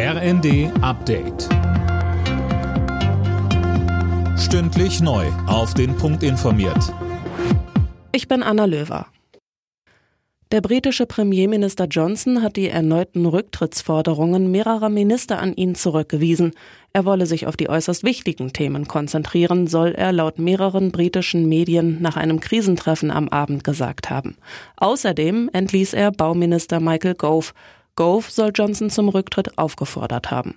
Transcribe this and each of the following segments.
RND Update. Stündlich neu. Auf den Punkt informiert. Ich bin Anna Löwer. Der britische Premierminister Johnson hat die erneuten Rücktrittsforderungen mehrerer Minister an ihn zurückgewiesen. Er wolle sich auf die äußerst wichtigen Themen konzentrieren, soll er laut mehreren britischen Medien nach einem Krisentreffen am Abend gesagt haben. Außerdem entließ er Bauminister Michael Gove. Gove soll Johnson zum Rücktritt aufgefordert haben.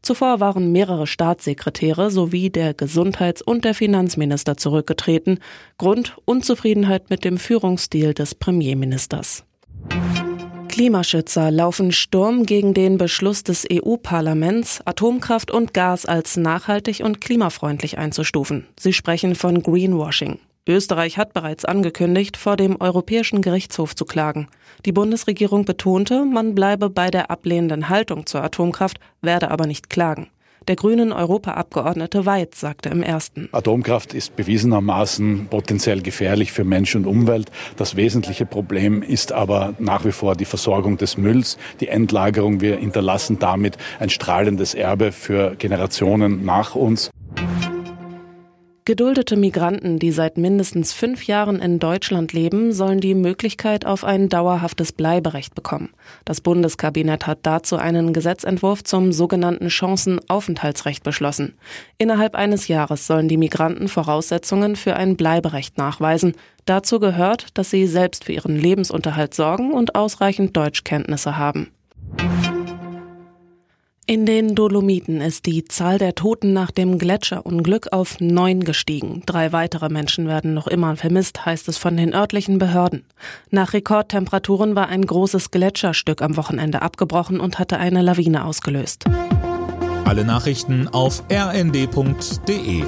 Zuvor waren mehrere Staatssekretäre sowie der Gesundheits- und der Finanzminister zurückgetreten. Grund Unzufriedenheit mit dem Führungsstil des Premierministers. Klimaschützer laufen Sturm gegen den Beschluss des EU-Parlaments, Atomkraft und Gas als nachhaltig und klimafreundlich einzustufen. Sie sprechen von Greenwashing. Österreich hat bereits angekündigt, vor dem Europäischen Gerichtshof zu klagen. Die Bundesregierung betonte, man bleibe bei der ablehnenden Haltung zur Atomkraft, werde aber nicht klagen. Der grünen Europaabgeordnete Weid sagte im ersten. Atomkraft ist bewiesenermaßen potenziell gefährlich für Mensch und Umwelt. Das wesentliche Problem ist aber nach wie vor die Versorgung des Mülls, die Endlagerung. Wir hinterlassen damit ein strahlendes Erbe für Generationen nach uns. Geduldete Migranten, die seit mindestens fünf Jahren in Deutschland leben, sollen die Möglichkeit auf ein dauerhaftes Bleiberecht bekommen. Das Bundeskabinett hat dazu einen Gesetzentwurf zum sogenannten Chancenaufenthaltsrecht beschlossen. Innerhalb eines Jahres sollen die Migranten Voraussetzungen für ein Bleiberecht nachweisen. Dazu gehört, dass sie selbst für ihren Lebensunterhalt sorgen und ausreichend Deutschkenntnisse haben. In den Dolomiten ist die Zahl der Toten nach dem Gletscherunglück auf neun gestiegen. Drei weitere Menschen werden noch immer vermisst, heißt es von den örtlichen Behörden. Nach Rekordtemperaturen war ein großes Gletscherstück am Wochenende abgebrochen und hatte eine Lawine ausgelöst. Alle Nachrichten auf rnd.de